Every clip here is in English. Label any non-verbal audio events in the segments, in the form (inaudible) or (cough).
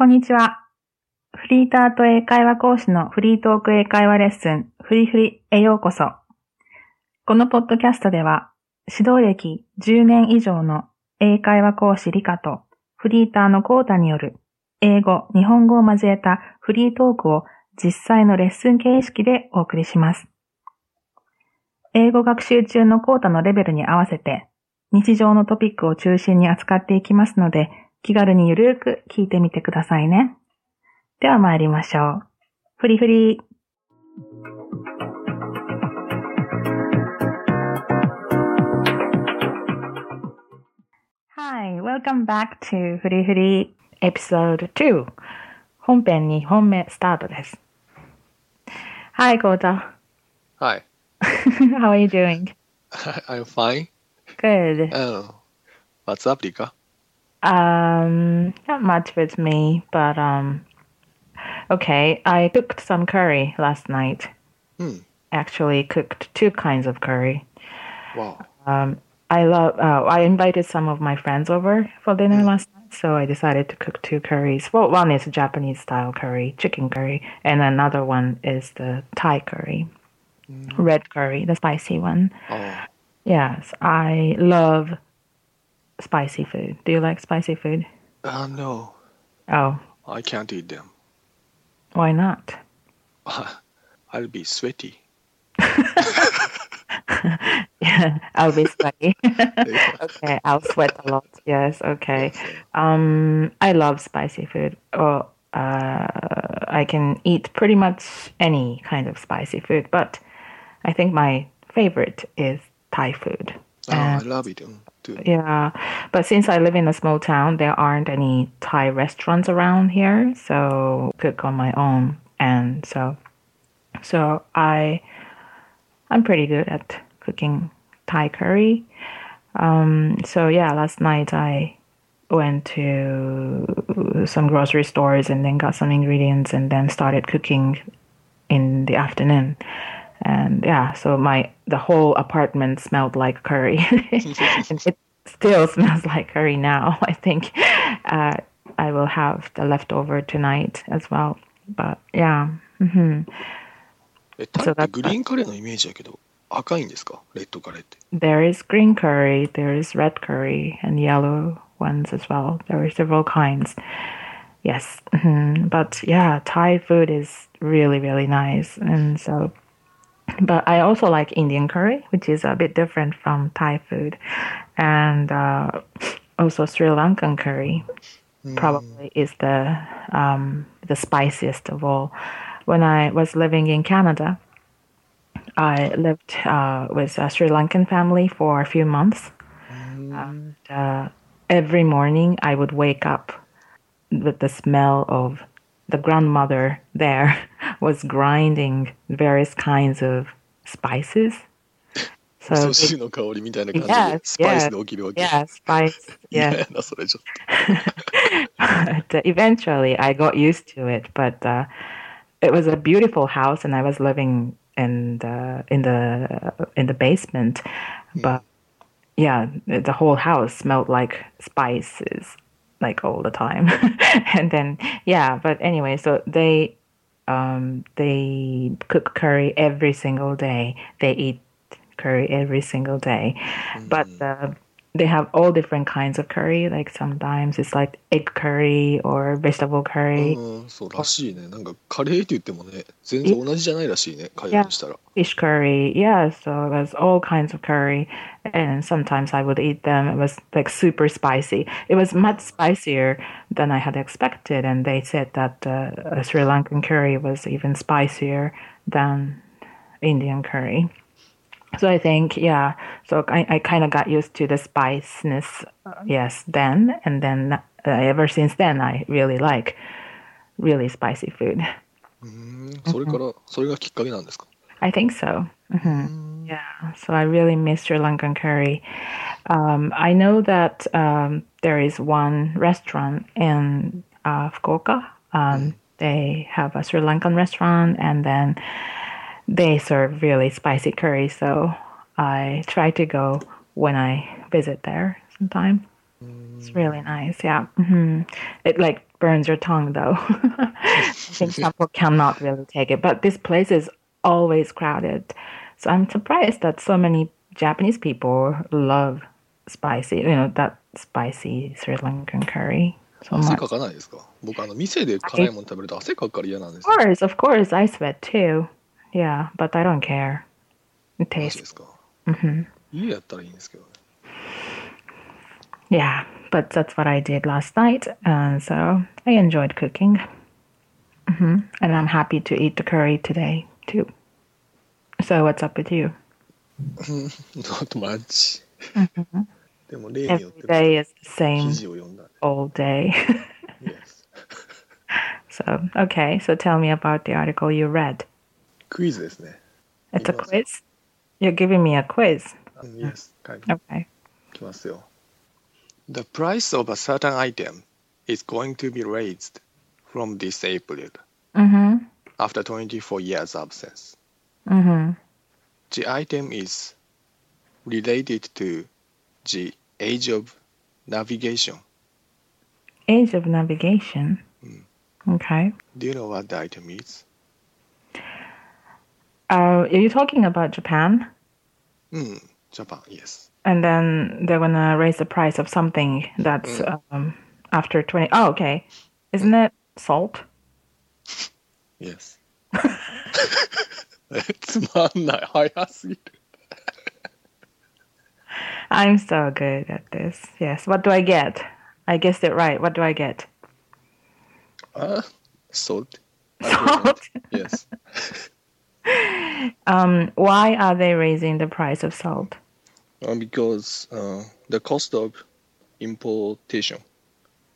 こんにちは。フリーターと英会話講師のフリートーク英会話レッスン、フリフリへようこそ。このポッドキャストでは、指導歴10年以上の英会話講師リカとフリーターのコータによる英語、日本語を交えたフリートークを実際のレッスン形式でお送りします。英語学習中のコータのレベルに合わせて日常のトピックを中心に扱っていきますので、気軽にゆるーく聞いてみてくださいね。では参りましょう。フリフリ。Hi, welcome back to フリフリ Episode 2. 本編2本目スタートです。Hi, コータ。Hi, How are you doing? I'm fine. Good. Oh, what's up, Rika? Um, not much with me, but um, okay. I cooked some curry last night. Hmm. Actually, cooked two kinds of curry. Wow. Um, I love. Uh, I invited some of my friends over for dinner last night, so I decided to cook two curries. Well, one is Japanese style curry, chicken curry, and another one is the Thai curry, red curry, the spicy one. Oh, Yes, I love spicy food. Do you like spicy food? uh, no, Oh, I can't eat them. why not? (laughs) I'll be sweaty. Yeah, (laughs) I'll be sweaty. (laughs) okay, I'll sweat a lot. Yes, okay. Um, I love spicy food. Or uh, I can eat pretty much any kind of spicy food, but I think my favorite is Thai food. Oh, I love it mm, too. Yeah, but since I live in a small town, there aren't any Thai restaurants around here, so cook on my own, and so, so I, I'm pretty good at cooking Thai curry. Um, so yeah, last night I went to some grocery stores and then got some ingredients and then started cooking in the afternoon And yeah, so my the whole apartment smelled like curry. (laughs) and it still smells like curry now. (laughs) I think uh, I will have the leftover tonight as well. But yeah, hmm え、タイってグリーンカレーのイメージやけど、赤いんですかレッドカレーって。 there is green curry, there is red curry, and yellow ones as well. There are several kinds. Yes, mhm. but yeah, Thai food is really really nice, and so. but I also like Indian curry, which is a bit different from Thai food, and uh, also Sri Lankan curry. probably is the um, the spiciest of all. When I was living in Canada, I lived uh, with a Sri Lankan family for a few months. And, uh, every morning, I would wake up with the smell of the grandmother there (laughs) was grinding various kinds of spices. So 味噌汁の香りみたいな感じで Yes,、スパイスで起きるわけ。 yeah, spice. (laughs) 嫌 Yeah. やな、それちょっ but eventually I got used to it. But uh, it was a beautiful house, and I was living in the in the in the basement. But yeah, the whole house smelled like spices, like all the time. (laughs) and then yeah, but anyway, so they um, they cook curry every single day. They eat curry every single day, but uh, they have all different kinds of curry. Like sometimes it's like egg curry or vegetable と。 curry, うん、そうらしいね。なんかカレーって言ってもね、全然同じじゃないらしいね、海外にしたら。 fish curry. Yeah, so it was all kinds of curry, and sometimes I would eat them. It was like super spicy. It was much spicier than I had expected, and they said that uh, a Sri Lankan curry was even spicier than Indian curry. So I think, yeah. So I, I kind of got used to the spiciness, uh, yes, then, and then uh, ever since then, I really like really spicy food. うん、それから、それがきっかけなんですか I think so. hmm Yeah. So I really miss Sri Lankan curry. Um, I know that um, there is one restaurant in uh, Fukuoka. Um, They have a Sri Lankan restaurant, and then they serve really spicy curry. So I try to go when I visit there sometime. It's really nice. Yeah. hmm It like burns your tongue though. I (laughs) think some people cannot really take it. But this place is always crowded. So I'm surprised that so many Japanese people love spicy, you know, that spicy Sri Lankan curry so 汗 much. かかないですか僕あの店で辛いもの食べると汗かくから嫌なんです Of よ course, of course, I sweat too. Yeah, but I don't care. It マジ tastes. ですか hmm 家やったらいいんですけどね Yeah, but that's what I did last night, and so I enjoyed cooking. hmm And I'm happy to eat the curry today too. So what's up with you? (laughs) not much でも例によっ Every て day is the 記 same 事を読んだ all day. Yes (laughs) so okay, so tell me about the article you read. クイズですね It's a Yes. quiz. You're giving me a quiz. あの Yes 書いて Okay. きますよ The price of a certain item is going to be raised from this April Mhm. after 24 years absence Mhm. The item is related to the age of navigation. Age of navigation. Okay. Do you know what the item is? Uh, are you talking about Japan? Hmm, Japan, yes. And then they're gonna raise the price of something that's um, after twenty. Oh, okay. Isn't it salt? Yes. つまんない。早すぎる。 I'm so good at this. Yes. What do I get? I guessed it right. What do I get? あ Salt? (laughs) Salt. Yes. Um, why are they raising the price of salt? Uh, because uh, the cost of importation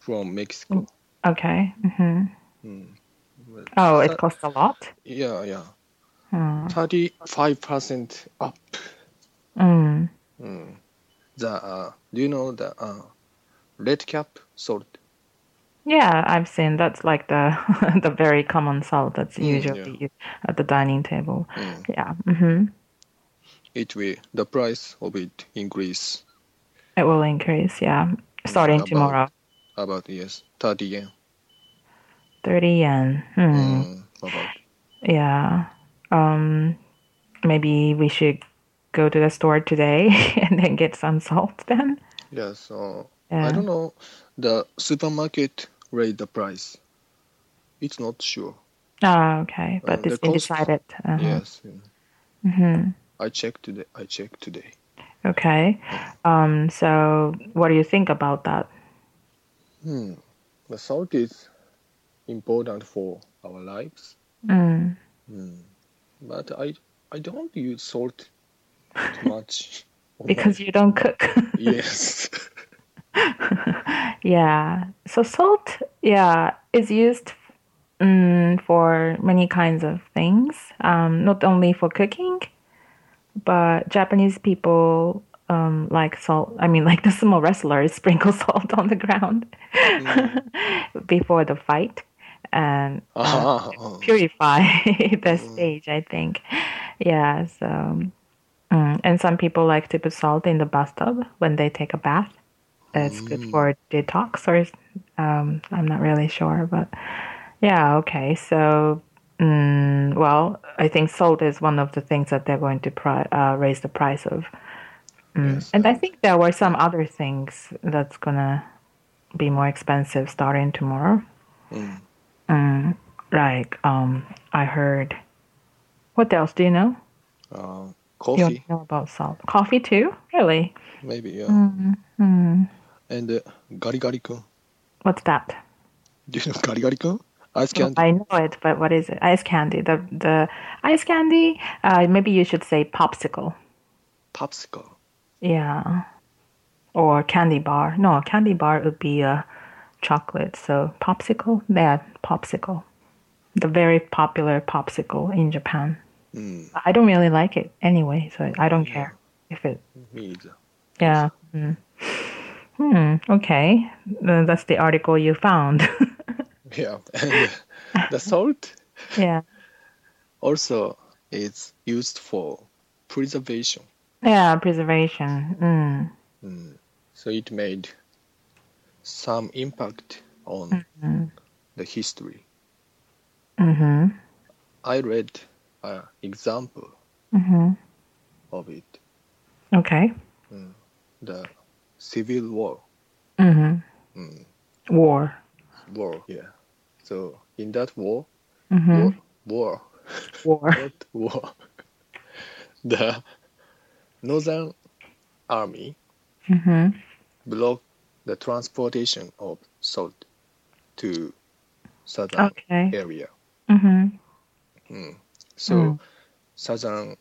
from Mexico. Okay. hmm Hmm. But- Oh, it costs a lot. Yeah, yeah. Hmm. 35% up. Mm. Hmm. The, uh, do you know the uh, red cap salt? Yeah, I've seen that's like the (laughs) the very common salt that's Mm, usually used at the dining table. Hmm. Yeah. hmm It will, the price of it increase It will increase. Yeah, starting About- tomorrow. about, yes, 30 yen. Thirty yen. Hmm. About. Yeah. Um, maybe we should go to the store today (laughs) and then get some salt then. Yeah, so Yeah. I don't know. The supermarket rate the price. It's not sure. Oh, okay. Uh, But it's been cost- decided. Uh-huh. Yes. hmm I checked today. I checked today. Okay. Um, so what do you think about that? Hmm. The salt is important for our lives. Mm. Hmm. But I I don't use salt too (laughs) much. Because you don't cook. yes. (laughs) (laughs) yeah. So salt, yeah, is used mm, for many kinds of things. Um, not only for cooking, but Japanese people um, like salt. I mean, (laughs) like the sumo wrestlers sprinkle (laughs) salt on the ground before the fight and uh, Ah, purify the stage. I think. Yeah. So. Mm. And some people like to put salt in the bathtub when they take a bath. It's good for detox, or um, I'm not really sure, but yeah, okay. So, mm, well, I think salt is one of the things that they're going to pri- uh, raise the price of. Mm. Yes, and I think there were some other things that's gonna be more expensive starting tomorrow. Mm. Mm, like, um, I heard. What else do you know? Uh, You coffee, know about salt? Coffee too? Really? maybe, yeah. Mm. And uh, gari gari kun. What's that? Do you know gari gari kun? Ice Well, candy. I know it, but what is it? Ice candy. The the ice candy. Uh, maybe you should say popsicle. Popsicle. Yeah. Or candy bar. No, candy bar would be a chocolate. So popsicle. Yeah, popsicle. The very popular popsicle in Japan. Mm. I don't really like it anyway, so I don't care if it. Me either. Yeah. Mm. Hmm. Okay. Uh, that's the article you found. (laughs) Yeah. And the salt yeah. also it's used for preservation. Yeah. Preservation. Mm. Mm. So it made some impact on the history. Mm-hmm. I read an example Mm-hmm. of it, Okay. the Civil War. Mm-hmm. Mm, War. war, yeah. So in that war, Mm-hmm. war, war, War. (laughs) war, (laughs) the Northern Army Mm-hmm. blocked the transportation of salt to southern Okay. area. Mm-hmm. Mm. So Mm. southern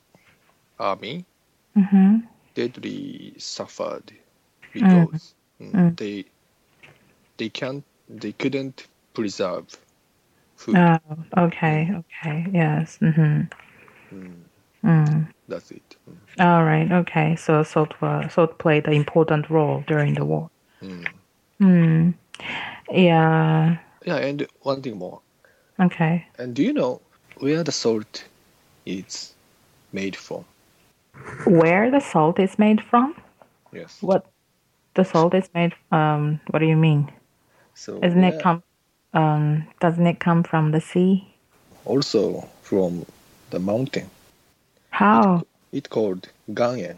army Mm-hmm. deadly suffered because mm, Mm. they they can't they couldn't preserve food. Oh, okay. Okay. Yes. Mm-hmm. Mm, Mm. that's it. Mm, All right. Okay. So salt was, salt played an important role during the war. mm. Mm. Yeah. Yeah, and one thing more. Okay. And do you know where the salt is made from? Where the salt is made from? Yes. What the salt is made? Um. What do you mean? So Isn't where- it come? Um. Doesn't it come from the sea? also from the mountain? How? It called gangen.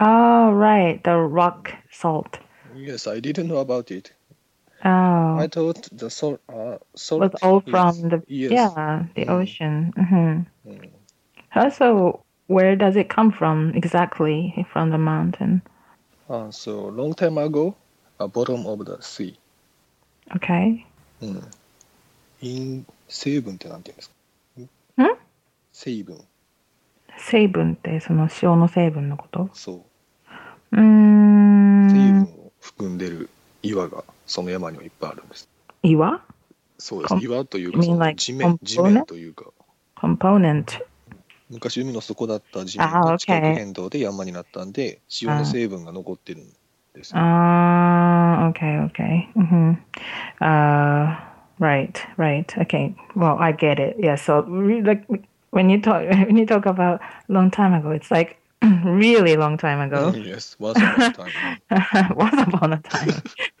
Oh, right. The rock salt. Yes, I didn't know about it. Oh. I thought the salt uh, salt was all is- from the yes. yeah the Mm. ocean. hmm Mm. Also, where does it come from exactly? From the mountain. Uh, so long time ago, at bottom of the sea. Okay. うん。in 成分ってなんて言うんですか？ん成分。成分ってその塩の成分のこと？そう。うーん。成分を含んでる岩がその山にはいっぱいあるんです。岩？そうです。岩というか地面、地？面というか、component. 昔海の底だった地面あが地殻 okay 変動で山になったんで、塩の成分が残ってるんですよ。 Ah, okay, okay. hmm Uh, right, right. Okay. Well, I get it. Yeah. So, re- like when you talk (laughs) when you talk about long time ago, it's like (clears throat) really long time ago. yes, (laughs) once upon a time. (laughs) Once upon a time,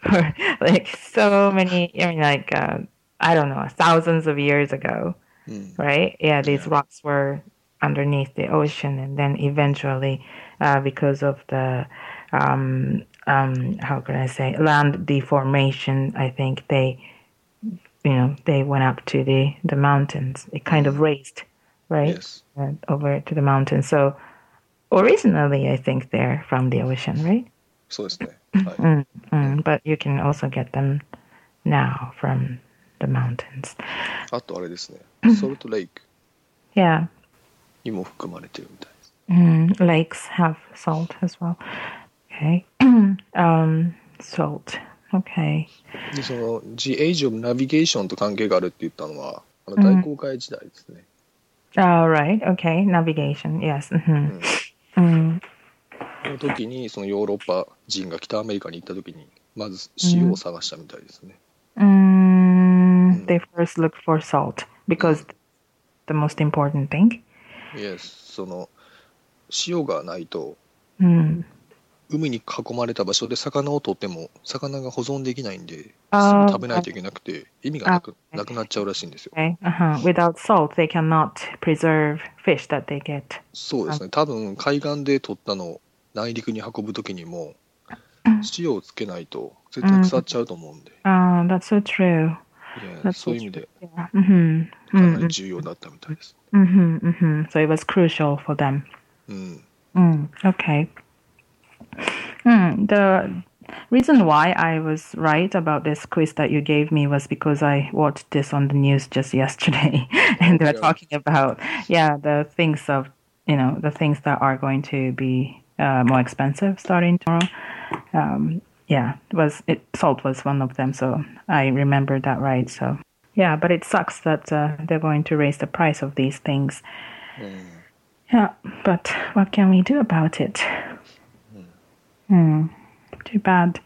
for like so many. I mean, like uh, I don't know, thousands of years ago, うん。 right? Yeah, these Yeah. rocks were underneath the ocean, and then eventually, uh, because of the um, um, how can I say land deformation, I think they, you know, they went up to the the mountains. It kind of raised, right, Yes. uh, over to the mountains. So originally, I think they're from the ocean, right? (laughs) そうですね。はい。 Mm, mm, but you can also get them now from the mountains. (clears throat) あとあれですね。ソルトレイク Yeah. にも含まれてるみたいです。Mm, lakes have salt as well. Okay. um, salt. Okay. で、その The Age of Navigation と関係があるって言ったのは、あの大航海時代ですね。All right. Okay. Navigation. Yes. hmm Mm. この時にそのヨーロッパ人が北アメリカに行った時にまず塩を探したみたいですね。Mm, they first look for salt because the most important thing. Yes その塩がないと Mm. 海に囲まれた場所で魚を取っても魚が保存できないんで食べないといけなくて意味がなくあなくなっちゃうらしいんですよ。Okay. Uh-huh. Without salt, they cannot preserve fish that they get. そうですね多分海岸で取ったのを内陸に運ぶ時にも塩をつけないと絶対腐っちゃうと思うんで、Oh, that's so true. いや That's そういう so 意味で Yeah. Mm-hmm. かな Mm-hmm. り重要だったみたいです。 Mm-hmm. Mm-hmm. So it was crucial for them. うん、 Mm, okay. Mm, the reason why I was right about this quiz that you gave me was because I watched this on the news just yesterday, (laughs) and they were Okay. talking about yeah the things of you know the things that are going to be uh, more expensive starting tomorrow. Um, yeah, it was it salt was one of them, so I remembered that right. So yeah, but it sucks that uh, they're going to raise the price of these things. うん Yeah, but what can we do about it? Hmm. Too bad.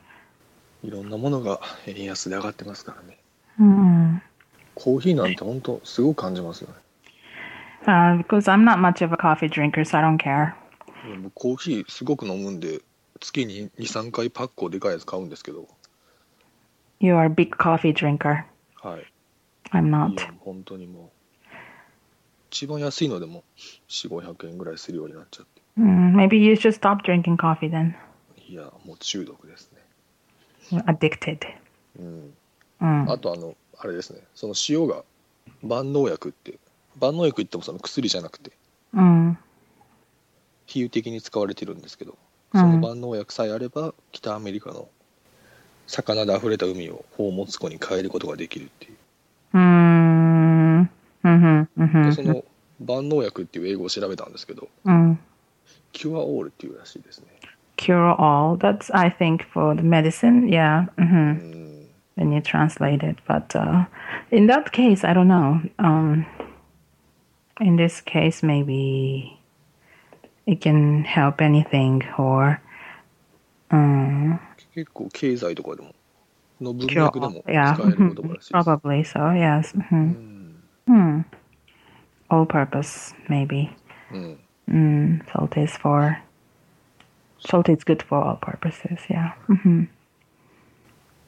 いろんなものが円安で上がってますからね。 Hmm. コーヒーなんて本当すごく感じますよね。 Uh, because I'm not much of a coffee drinker, so I don't care. 僕コーヒーすごく飲むんで 月に23回パックをでかいやつ買うんですけど You are a big coffee drinker. はい。I'm い not. や、本当にもう、一番安いのでも4、500円ぐらいするようになっちゃって。Mm, maybe you should stop drinking coffee then. いや、もう中毒ですね。Addicted. うん。Mm. あとあの、あれですね、その塩が万能薬って、万能薬言ってもその薬じゃなくて、Mm. 比喩的に使われてるんですけど、うんその万能薬さえあれば、北アメリカの魚で溢れた海を宝物庫に変えることができるっていう。Mm. Mm-hmm. で Mm-hmm. その万能薬っていう英語を調べたんですけど、Mm. キュアオールっていうらしいですね。Cure all. That's I think for the medicine. Yeah. う Mm-hmm. ん。when you translate it. But uh, in that case, I don't know. Um, in this case, maybe it can help anything or um, 結構経済とかでも、の文 cure 脈で all. も Yeah, 使(laughs) える言葉らしいです。 probably so. Yes. う hmm ん。 Hmm. All purpose, maybe. うん。 Mm, salt is for salt is good for all purposes. Yeah. hmm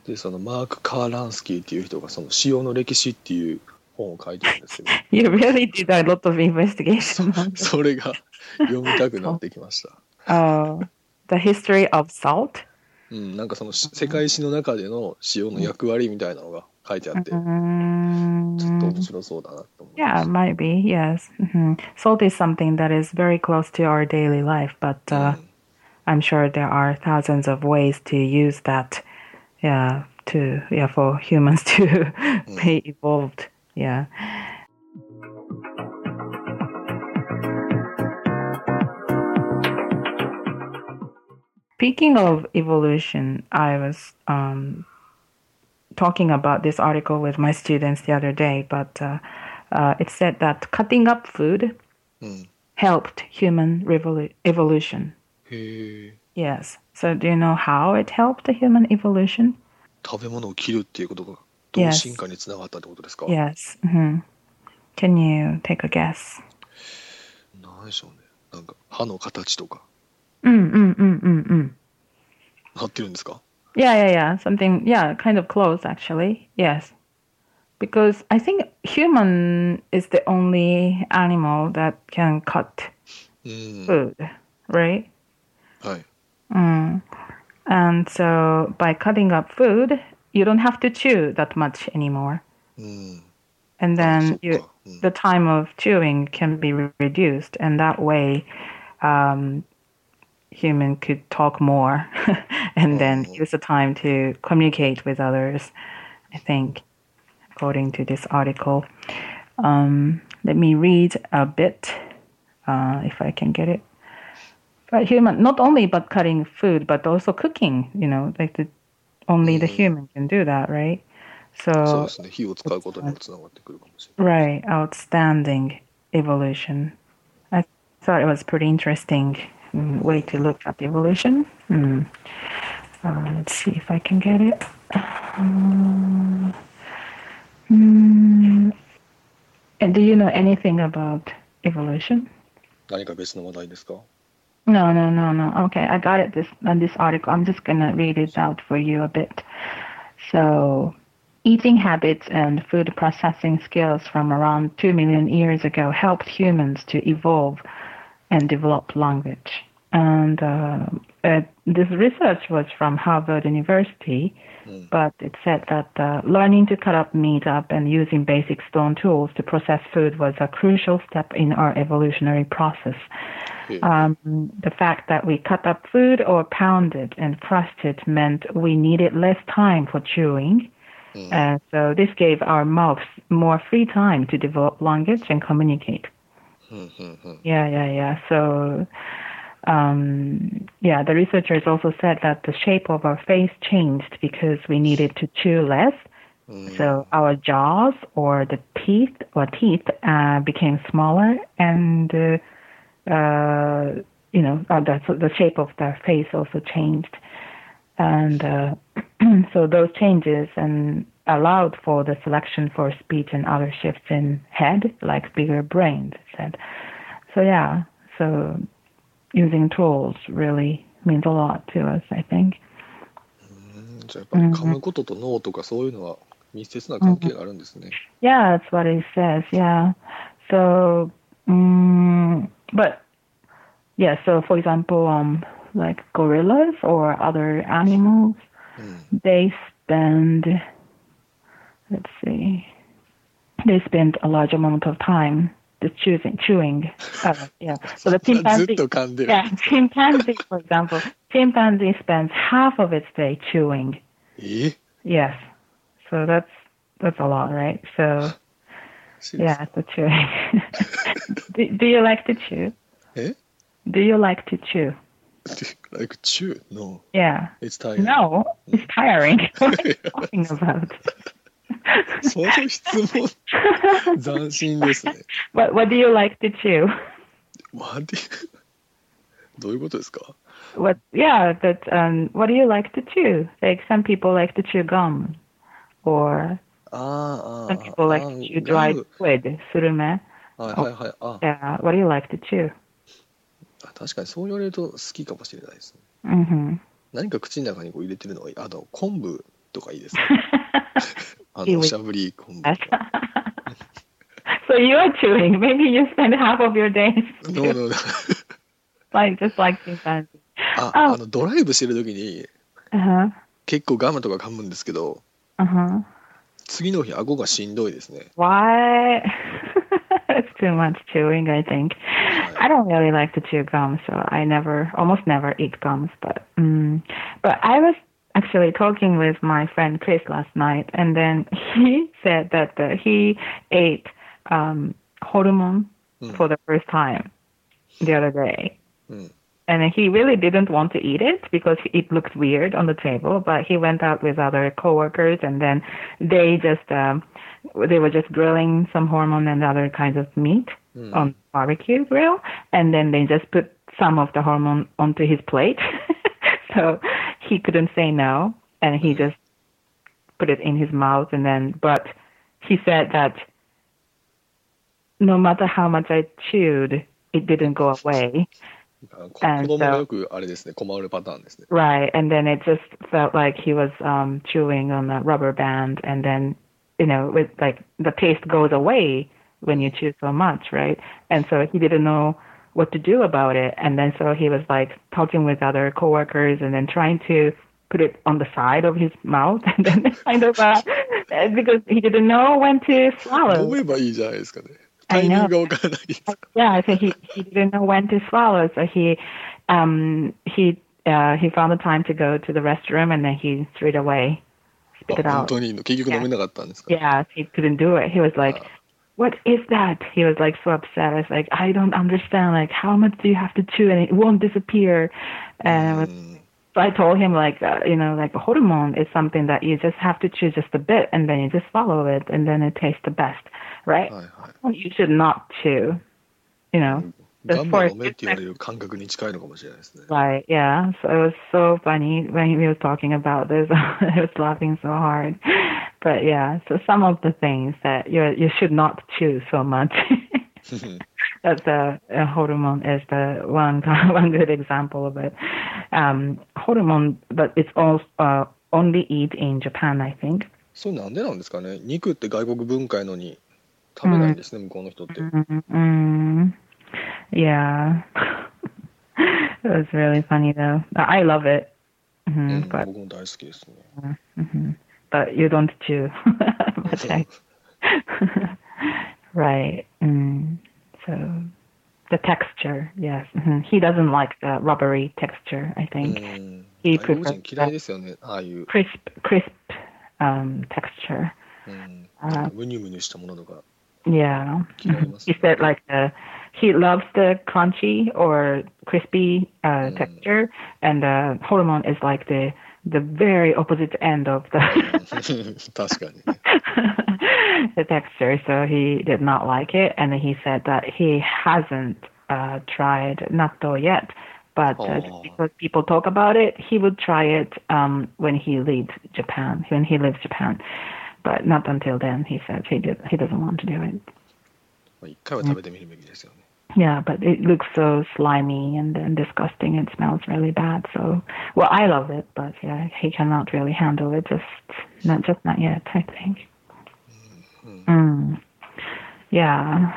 で、そのマーク・カーランスキーっていう人が、その塩の歴史っていう 本を書いてるんですけど、You really did a lot of investigation. それが読みたくなってきました。Oh, the history of salt. うん、なんかそのし世界史の中での塩の役割みたいなのが書いてあって、ちょっと Mm, 面白そうだなと思い yeah, ま it す。might be. Yes. hmm Salt is something that is very close to our daily life, but うん uh, I'm sure there are thousands of ways to use that. Yeah, to yeah for humans to be evolved. Yeah. Speaking of evolution, I was um, talking about this article with my students the other day, but uh, uh, it said that cutting up food うん、 helped human revolu- evolution. へえ Yes. So do you know how it helped the human evolution? 食べ物を切るっていうことが ど Yes. う進化につながったってことですか、 Yes. hmm Can you take a guess? なんでしょうねなんか歯の形とか Mm, mm, mm, mm, mm. なってるんですか Yeah, yeah, yeah. Something, yeah, kind of close actually. Yes. Because I think human is the only animal that can cut うん、 food, right? はい。 Mm. And so by cutting up food, you don't have to chew that much anymore. Mm. And then you, mm. the time of chewing can be re- reduced, and that way, um, human could talk more, (laughs) and then mm-hmm. use the time to communicate with others. I think, according to this article, um, let me read a bit uh, if I can get it. But human, not only but cutting food, but also cooking. You know, like the only the Mm. human can do that, right? そう So ですね。火を使うことにもつながってくるかもしれない。 Right, outstanding evolution. I thought it was pretty interesting mm, way to look at evolution. Mm. Uh, let's see if I can get it. Um, mm, and do you know anything about evolution? 何か別の話題ですか no, no, no, no. Okay, I got it this on this article. I'm just gonna read it out for you a bit. So, eating habits and food processing skills from around two million years ago helped humans to evolve and develop language. And uh, uh, this research was from Harvard University, Mm. But it said that uh, learning to cut up meat up and using basic stone tools to process food was a crucial step in our evolutionary process. Um, the fact that we cut up food or pounded and crushed it meant we needed less time for chewing. Mm. So this gave our mouths more free time to develop language and communicate. Mm-hmm. Yeah, yeah, yeah. So um, yeah, the researchers also said that the shape of our face changed because we needed to chew less. うん。So our jaws or the teeth or teeth uh, became smaller, and uh, uh, you know uh, the the shape of the face also changed, and uh, (clears throat) so those changes and allowed for the selection for speech and other shifts in head, like bigger brains. Said so. Yeah. So using tools really means a lot to us. I think. うんじゃあやっぱり噛むことと脳とかそういうのは 密接な関係があるんですね。 Yeah, that's what it says. Yeah. So, mm, but yeah. So, for example, um, like gorillas or other animals, うん。 they spend. Let's see. They spend a large amount of time the choosing, chewing. Uh, yeah. So the chimpanzee. yeah, chimpanzee, for example, chimpanzee spends half of its day chewing. Yes. So that's that's a lot, right? So. Seriously? Yeah, the chewing. (laughs) do, do, you like to chew? Eh? Do you like to chew? like chew? No. Yeah. It's tiring. No, it's tiring. (laughs) what are you (laughs) talking about? その質問、斬新ですね。What What do you like to chew? 待って。どういうことですか What? Yeah, but um, what do you like to chew? Like some people like to chew gum, or some people like to chew dried squid, surume. あはいはいはい。あ Yeah. What do you like to chew? あ確かにそう言われると好きかもしれないですね。Mm-hmm. 何か口の中にこう入れてるのが。あと、昆布とかいいですね。あの、(laughs) いいおしゃぶり昆布 Yes. so you are chewing. Maybe you spend half of your day どうどう (laughs) like just like chimpanzee. あ、ああの、ドライブしてる時に Uh huh. 結構ガムとか噛むんですけど、 Uh huh. 次の日顎がしんどいですね。 Why? (laughs) it's too much chewing. I think. I don't really like to chew gum, so I never, almost never eat gums. But, mm, but I was actually talking with my friend Chris last night, and then he (laughs) said that uh, he ate um, hormone Mm. for the first time the other day. うん。and he really didn't want to eat it because it looked weird on the table but he went out with other coworkers and then they just um they were just grilling some hormone and other kinds of meat Mm. on barbecue grill and then they just put some of the hormone onto his plate (laughs) so he couldn't say no and he just put it in his mouth and then but he said that no matter how much I chewed it didn't go away (laughs) あこ And 子供がよくあれですね、困るパターンですね。 Right, and then it just felt like he was um chewing on a rubber band, and then you know, with like the taste goes away when you chew so much, right? And so he didn't know what to do about it, and then so he was like talking with other coworkers, and then trying to put it on the side of his mouth, (laughs) and then kind of uh, because he didn't know when to 飲 swallow. めばいいじゃないですかね。タ I イミン know. グがわからないです。 Yeah, so he he didn't know when to swallow, so he um he uh he found the time to go to the restroom and then he threw it away, あ spit it 本 out. 当に結局飲めなかったんですか Yeah, he couldn't do it. He was like, "What is that?" He was like so upset. I was like, "I don't understand. Like, how much do you have to chew and it won't disappear?" And it was, うん so I told him like, uh, you know, like hormone is something that you just have to chew just a bit and then you just swallow it and then it tastes the best, right? はいはい。 You should not chew, you know. ガンマ飲めって言われる感覚に近いのかもしれないですね。 Right, yeah. So it was so funny when he was talking about this. (laughs) I was laughing so hard. But yeah, so some of the things that you you should not chew so much. (laughs) That's a, a hormone is the one (laughs) one good example of it. Um, hormone, but it's also uh, only eat in Japan, I think. それなんでなんですかね肉って外国文化やのに食べないんですね、向こうの人って。 Mm, yeah, (laughs) it was really funny though. I love it, う hmm ん but 僕も大好きですね。 hmm but you don't chew. (laughs) but I, (laughs) right. Mm. So the texture, yes. Mm-hmm. He doesn't like the rubbery texture. I think mm. he prefers crisp, crisp um, texture. Mm. Uh, yeah. He said like the, he loves the crunchy or crispy uh, texture, and the hormone is like the the very opposite end of the (laughs) 確かにね。 (laughs) the texture. So he did not like it, and he said that he hasn't uh, tried natto yet. But uh, Oh. because people talk about it, he would try it um, when he leaves Japan. When he leaves Japan, but not until then. He said he did. He doesn't want to do it. まあ一回は食べてみるべきですよね。 yeah, but it looks so slimy and then disgusting. It smells really bad. So, well, I love it, but yeah, he cannot really handle it. Just not, just not yet. I think. Mm. Yeah.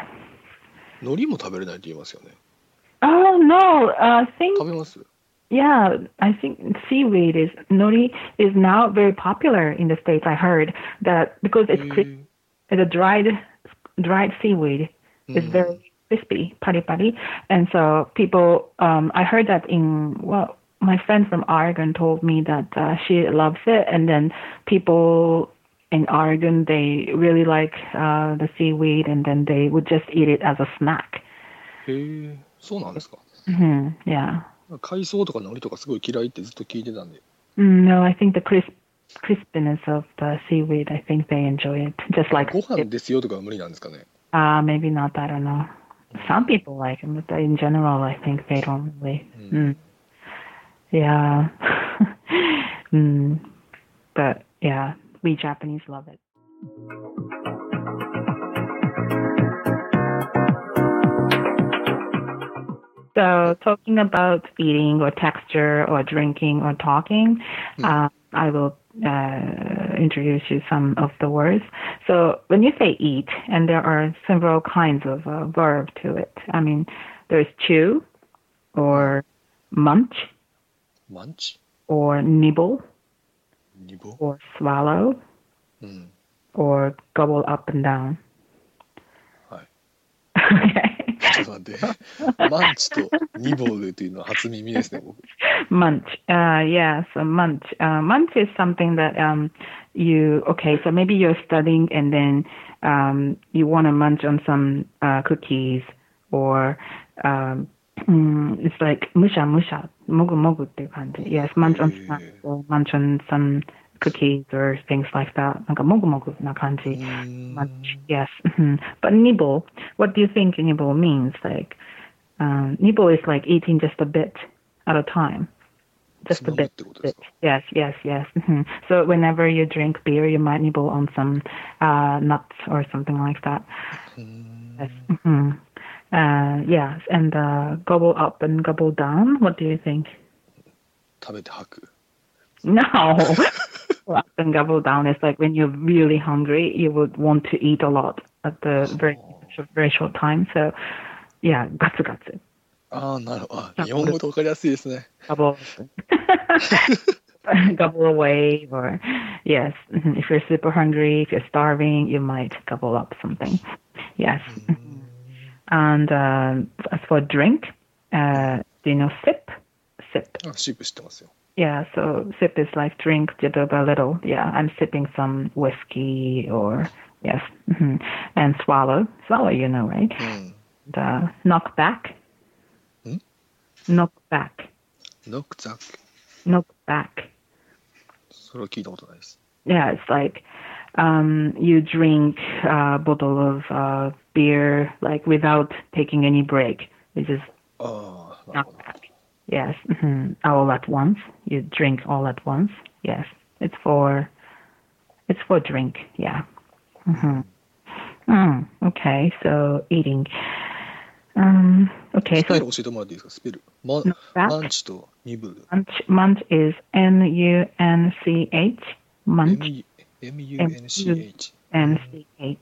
海苔も食べれないって言いますよね。 Oh no, I think 食べます yeah, I think seaweed is nori is now very popular in the states. I heard that because it's cris- へ the dried dried seaweed is Mm. very crispy, pari pari, and so people. Um, I heard that in well, my friend from Oregon told me that uh, she loves it, and then people in Oregon they really like uh, the seaweed, and then they would just eat it as a snack. へえ、そうなんですか。 hmm Yeah. 海藻とか海苔とかすごい嫌いってずっと聞いてたんで。 Mm, no, I think the crisp crispiness of the seaweed. I think they enjoy it, just like ご飯ですよとかは無理なんですかね。 uh maybe not. I don't know. Some people like them, but in general, I think they don't really. Mm. Yeah. (laughs) mm. But yeah, we Japanese love it. So, talking about eating or texture or drinking or talking, uh, I will uh, introduce you some of the words. So when you say eat, and there are several kinds of uh, verb to it. I mean, there's chew, or munch, munch, or nibble, nibble, or swallow, mm. or gobble up and down. (laughs) Okay. ちょっと待って。マンチとニボルというのは初耳ですね、僕。 Munch. (laughs) Uh, yes, a munch. Uh, munch is something that um, you okay. So maybe you're studying and then um, you want to munch on some uh, cookies or um, mm, it's like musha musha, mogu mogu っていう感じ Yes, munch on snacks or munch on some cookies or things like that. なんかもぐもぐな感じ。うーん Munch. Yes. mhm. But nibble, what do you think nibble means? Like, um, nibble is like eating just a bit at a time. Just a つまむっ bit. てことです bit. か Yes, yes, yes. mhm. So whenever you drink beer, you might nibble on some uh, nuts or something like that. うーん Yes. mhm. Uh, yes, and uh, gobble up and gobble down. What do you think? 食べて吐く。 No. (laughs) Gobble up and gobble down is like when you're really hungry, you would want to eat a lot at the very very short time. So, yeah, gatsu gatsu. ああ、なるほど。あ日本語と分かりやすいですね。 Gobble. gobble (laughs) away, or yes, (laughs) mhm. if you're super hungry, if you're starving, you might gobble up something. Yes. mhm. And um, as for drink, uh, do you know sip? Sip. あシープ知ってますよ。 Yeah, so sip is like drink little by little. Yeah, I'm sipping some whiskey or yes, mhm. and swallow. Swallow, you know, right? うん。 And, uh, knock back. Hmm? Knock back. ノックザック。 Knock back. それは聞いたことないです。 Yeah, it's like um, you drink a bottle of uh, beer like without taking any break. You just ああ、なるほ knock ど。 back. Yes, mhm. all at once. You drink all at once. Yes, it's for it's for drink. Yeah. hmm Mm, okay, so eating. Um, okay, スペ so ル教えてもらっていいですかスペル。マ knock back. マンチとニブル。 Munch, munch is N U N C H. Munch M-U-N-C-H。 and C H.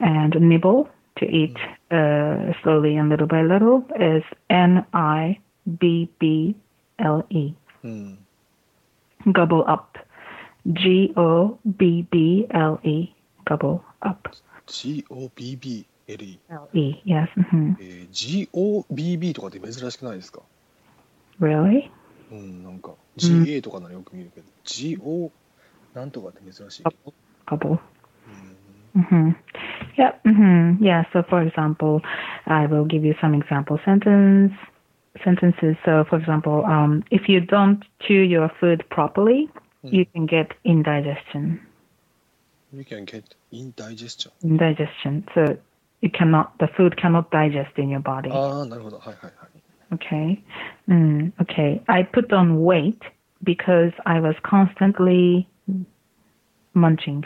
And nibble to eat uh, slowly and little by little is N I B B L E. うん。 Gobble up. G O B B L E. Gobble up. G-O-B-B-L-E。 L E. Yes. hmm えー G-O-B-B とかって珍しくないですか Really? うん、なんか G-A とかならよく見るけど、G-O なんとかって珍しい。 Gobble. Gobble. うん hmm Yeah. hmm Yeah. So, for example, I will give you some example sentence sentences. So, for example, um, if you don't chew your food properly, you can get indigestion. You can get indigestion. Indigestion. So, you cannot. The food cannot digest in your body. ああ、なるほど。はいはいはい。 Okay. Mm, okay. I put on weight because I was constantly munching.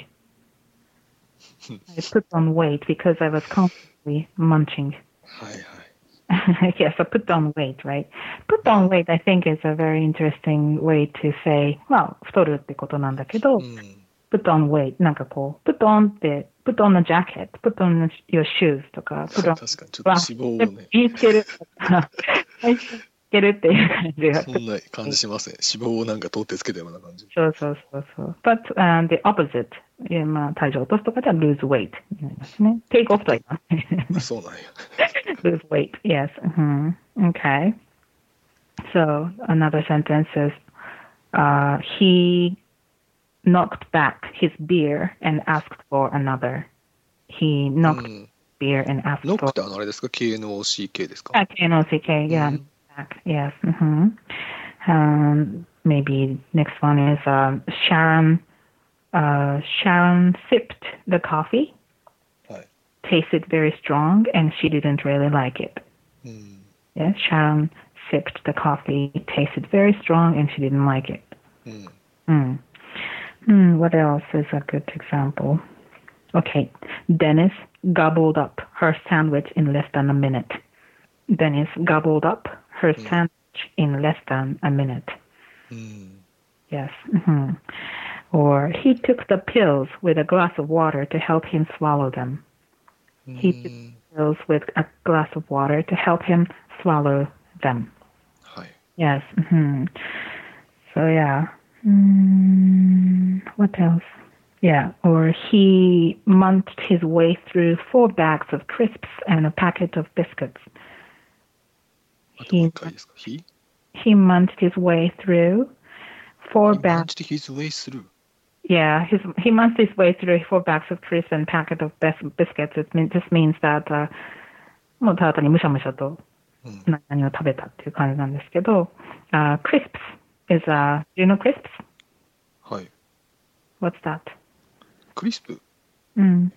(laughs) I put on weight because I was constantly munching. はいはい。 (laughs) yes, so put on weight, right? Put on weight, I think is a very interesting way to say, まあ、太るってことなんだけど、うん。 put on weight, なんかこう、put on って、put on a jacket, put on your shoes とか、put 確 on かに、ちょっと脂肪をね、身につけるとか、身につ けるっていう感じが。そんな感じしますね。脂肪をなんか取ってつけたような感じ。そうそうそうそう。but、um, the opposite. まあ、体重を落とすとかでは lose weight になりますね。take off とは言いますね。そうなんや。lose weight, yes. hmm Okay. So another sentence is, uh, he knocked back his beer and asked for another. He う knocked ん。beer and asked ノックってあのあれですか ?KNOCK ですか uh, K-N-O-C-K, yeah, Mhm. back. Yes. Mm-hmm. Um, maybe next one is uh, Sharon. Uh, Sharon sipped the coffee. Right. Tasted very strong, and she didn't really like it. Mm. Yeah, Sharon sipped the coffee. Tasted very strong, and she didn't like it. Mm. Mm, what else is a good example? Okay, Dennis gobbled up her sandwich in less than a minute. Dennis gobbled up percent mm. in less than a minute. Mm. Yes. Mm-hmm. Or he took the pills with a glass of water to help him swallow them. Mm. He took hmm. the pills with a glass of water to help him swallow them. Hi. Yes. Mm-hmm. So yeah. Mm, what else? Yeah, or he munched his way through four bags of crisps and a packet of biscuits. あともう一回ですか ?He? He munched his way through four He bags. munched his way through. Yeah, his, he munched his way through four bags of crisps and packet of bis- biscuits. It mean, just means that, uh, もうただ単にむしゃむしゃとうん。何々を食べたっていう感じなんですけど、uh, crisps is, uh, do you know crisps? はい。What's that? クリスプうん。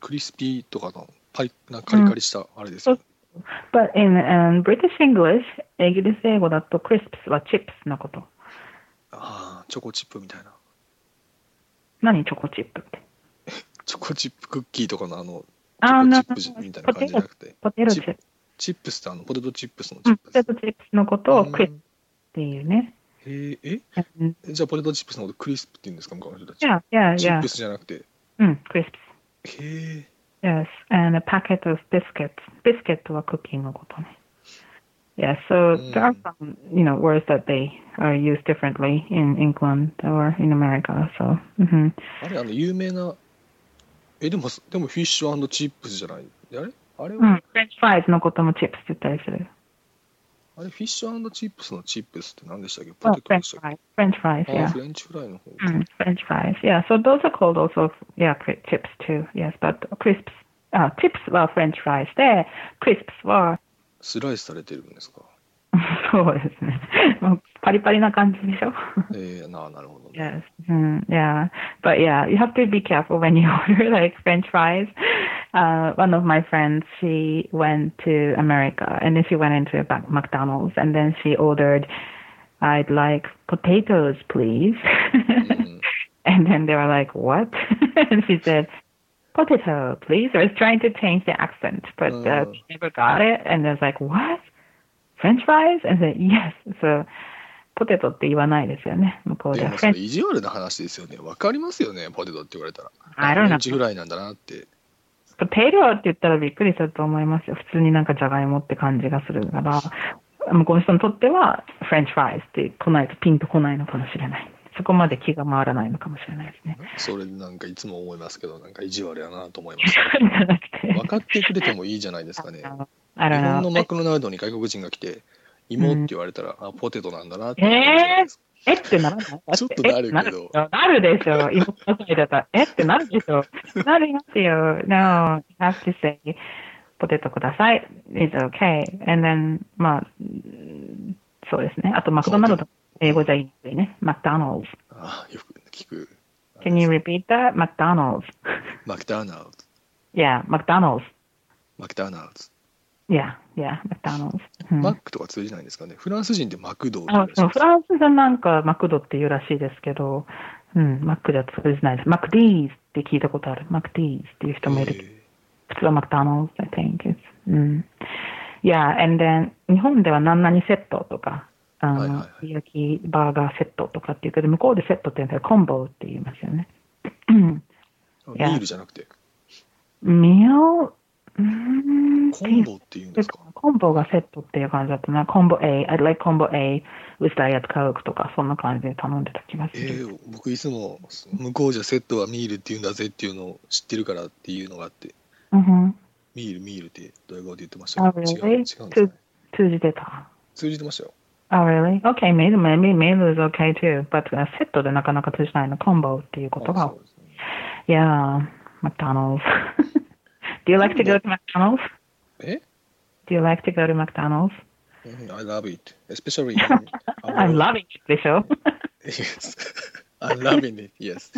クリスピーとかのパリなカリカリしたあれですよね。But in, um, British English, イギリス英語だと crisps は chips のこと。ああ、チョコチップみたいな。何？チョコチップって。(laughs) チョコチップクッキーとかのあの、チョコチップみたいな感じじゃなくて、ポテトチップ。チップスってあのポテトチップスのチうんップです。ポテトチップスのことをうん crisp っていうね。へーえ？うんじゃあポテトチップスのことクリスプって言うんですか？向こうの人たち。Yeah, yeah, チッ.プスじゃなくて。うん、crisps. へえ。Yes, and a packet of biscuits. Biscuit はクッキーのことね。Yeah, so there are some, you know, words that they are used differently in England or in America. So, mhm. あれ、あの、有名な、え、でも、でもフィッシュチップスじゃないあれあれは、うん、French fries のことも chips って言ったりする。 あれ、フィッシュチップスのチップスって何でしたっけ Oh, ポテトで French したっ fries. French fries, けあ yeah. フレンチフライの方。 Mm, French fries, yeah. So those are called also, yeah, cri- chips too. Yes, but crisps, uh, chips は French fries で、crisps は、スライスされてるんですかそうですね。もうパリパリな感じでしょええななるほどね。 (laughs) (laughs) (laughs) Yes. Mm, yeah. But yeah, you have to be careful when you order like French fries. Uh, one of my friends, she went to America and then she went into a Mac- McDonald's and then she ordered, I'd like potatoes, please. うん、 (laughs) and then they were like, what? (laughs) and she said, potato, please. I was trying to change the accent, but uh, Oh. she never got it. And I was like, what? French fries? And said, yes. So, ポテトって言わないですよね、向こうでは。でもそれ意地悪な話ですよね。わかりますよね、ポテトって言われたら。 I フ don't レ know. ンチフライなんだなって。 ポテトって言ったらびっくりすると思いますよ。普通になんかじゃがいもって感じがするから、向こうの人にとっては、フレンチフライズって来ないとピンと来ないのかもしれない。そこまで気が回らないのかもしれないですね。それなんかいつも思いますけど、なんか意地悪やなと思います。(laughs) 分かってくれてもいいじゃないですかね。I 日 don't 本の.マクドナルドに外国人が来て、芋って言われたら、あ、ポテトなんだなってえー？え？ってならない？ちょっとなるけどえ？なるでしょなるでしょ。今の際だったら、え？ってなるでしょ。なりますよ。No, you have to say, ポテトください。It's okay. And then, まあ、うんそうですね。あと、マクドナルド、英語じゃ言いにくいね。McDonald's. あよく聞く。Can you repeat that? McDonald's. マクダナルド。Yeah, McDonald's. マクダナル Yeah, yeah, McDonald's. うマックとか通じないんですかね？フランス人ってマクドあらしいですフランスじゃなんかマクドって言うらしいですけど、うん、マックじゃ通じないです。マクディーズって聞いたことある。マクディーズっていう人もいる。え普通は McDonald's, I think. It's, うん。Yeah, and then 日本では何々セットとか、あの、はいはいはい焼きバーガーセットとかっていうけど、向こうでセットって言うんだコンボって言いますよね。ミいやールじゃなくて、ミオ、コンボって言うんですか？コンボがセットっていう感じだったな。コンボ A, I'd like combo A with diet coke とか、そんな感じで頼んでた気がすえる。ー、僕いつも向こうじゃセットはミールって言うんだぜっていうのを知ってるからっていうのがあって、ミール、ミールってドヤ顔で言ってましたあ、けど、違う、違 really? うんですね通通じてた？通じてましたよ。Oh, really? Okay, maybe, maybe, is okay too. But、uh, セットでなかなか通じないの。コンボっていう言あ葉そう。ですね Yeah, McDonald's. Do you like to go to McDonald's? え Do you like to go to McDonald's? うん I love it. Especially in I'm loving it でしょ Yes. I'm loving it. Yes.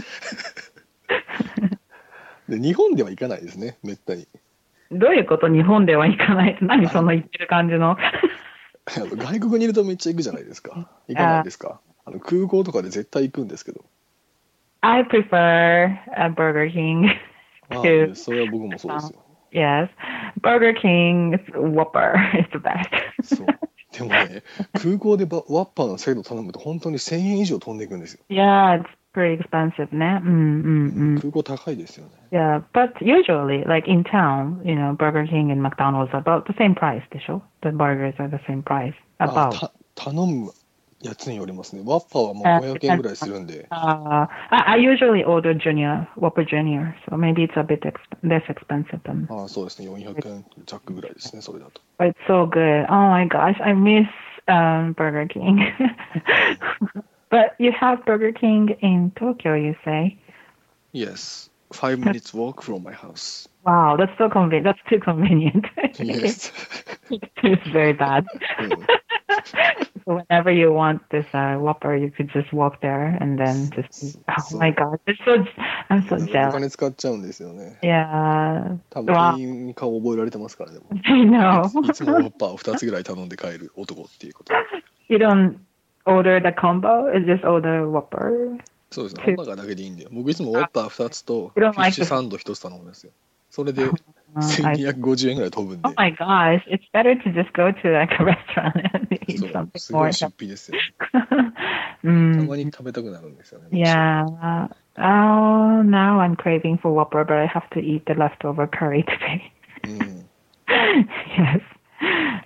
で日本では行かないですね、めったに。どういうこと日本では行かないと何その言ってる感じの外国にいるとめっちゃ行くじゃないですか。行かないですか。あの空港とかで絶対行くんですけど。I prefer a Burger King あ to あそれは僕もそうですよ。 Yes. Burger King Whopper (laughs) is the best. そう。でもね、空港でバワッパーのセット頼むと本当に1000円以上飛んでいくんですよ。 yeah, it's pretty expensive ね。うんうんうん。空港高いですよね。 Yeah, but usually, like in town, you know, Burger King and McDonald's are about the same price でしょ The burgers are the same price. あ About. た頼む やつによりますね。ワッパーはもうあ500円ぐらいするんで。 Uh, I, I usually order Junior, Whopper Junior, so maybe it's a bit ex- less expensive than. ああそうですね。400円弱ぐらいですね、それだと。 But it's so good. Oh my gosh, I miss um, Burger King. (laughs) but you have Burger King in Tokyo, you say? Yes. Five minutes walk from my house. Wow, that's so convenient. That's too convenient. (laughs) Yes. it's very bad. (laughs) うん so whenever you want this uh, Whopper, you could just walk there and then just. Oh my god, it's so. I'm so お jealous. 金使っちゃうんですよね。Yeah, 多分わ店員に顔覚えられてますからね。I know. いつもワッパーを2つぐらい頼んで帰る男っていうこと。you don't order the combo. It's just order Whopper. そうですね。ハンバーガーだけでいいんで。僕いつもワッパー2つとフ You ィ don't ッ like シュサンド1つ頼むんですよ。それで Uh, 1250円ぐらい飛ぶんで oh。my (laughs) gosh, it's better to just go to like a (laughs) restaurant and eat そう something すご more. い出費ですよ、ね。た mm, まに食べたくなるんですよね。 yeah. (laughs) Oh, now I'm craving for Whopper, but I have to eat the leftover curry today. うん。 yes.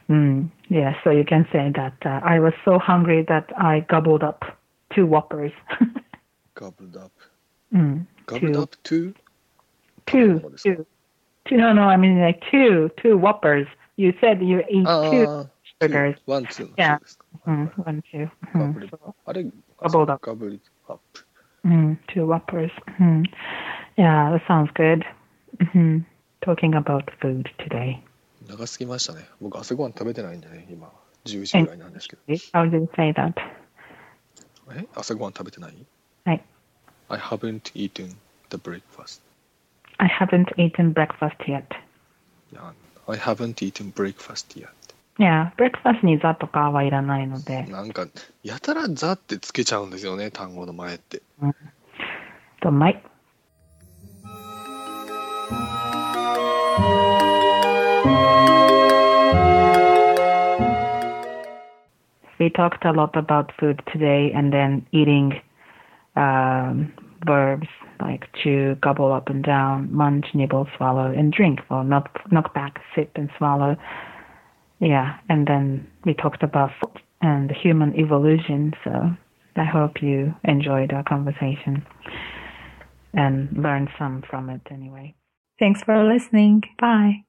Mm, yes, so you can say that uh, I was so hungry that I gobbled up two Whoppers. ガブルドアップ。 mm, ガブルドアップ 2? two, What is two, two. No, no, I mean like two, two Whoppers. You said you eat あ two あ、 burgers. ワン、ツーの Yeah. そうですか。 Mm, one, two. ガ Mm, ブル so, あれガブルドアップガブルアップ。 mm, two Whoppers. Mm. Yeah, that sounds good. hmm Talking about food today. 長すぎましたね。僕朝ごはん食べてないんでね、今。10時ぐらいなんですけど。 How did you say that? え朝ごはん食べてないはい。 I haven't eaten the breakfast. I haven't eaten breakfast yet. Yeah, I haven't eaten breakfast yet. Yeah, breakfast にザとかはいらないので。なんか、やたらザってつけちゃうんですよね、単語の前って。と、まい。We talked a lot about food today and then eating um, verbs like chew, gobble up and down, munch, nibble, swallow, and drink. Well, knock, knock back, sip, and swallow. Yeah, and then we talked about food and human evolution. So I hope you enjoyed our conversation and learned some from it anyway. Thanks for listening. Bye.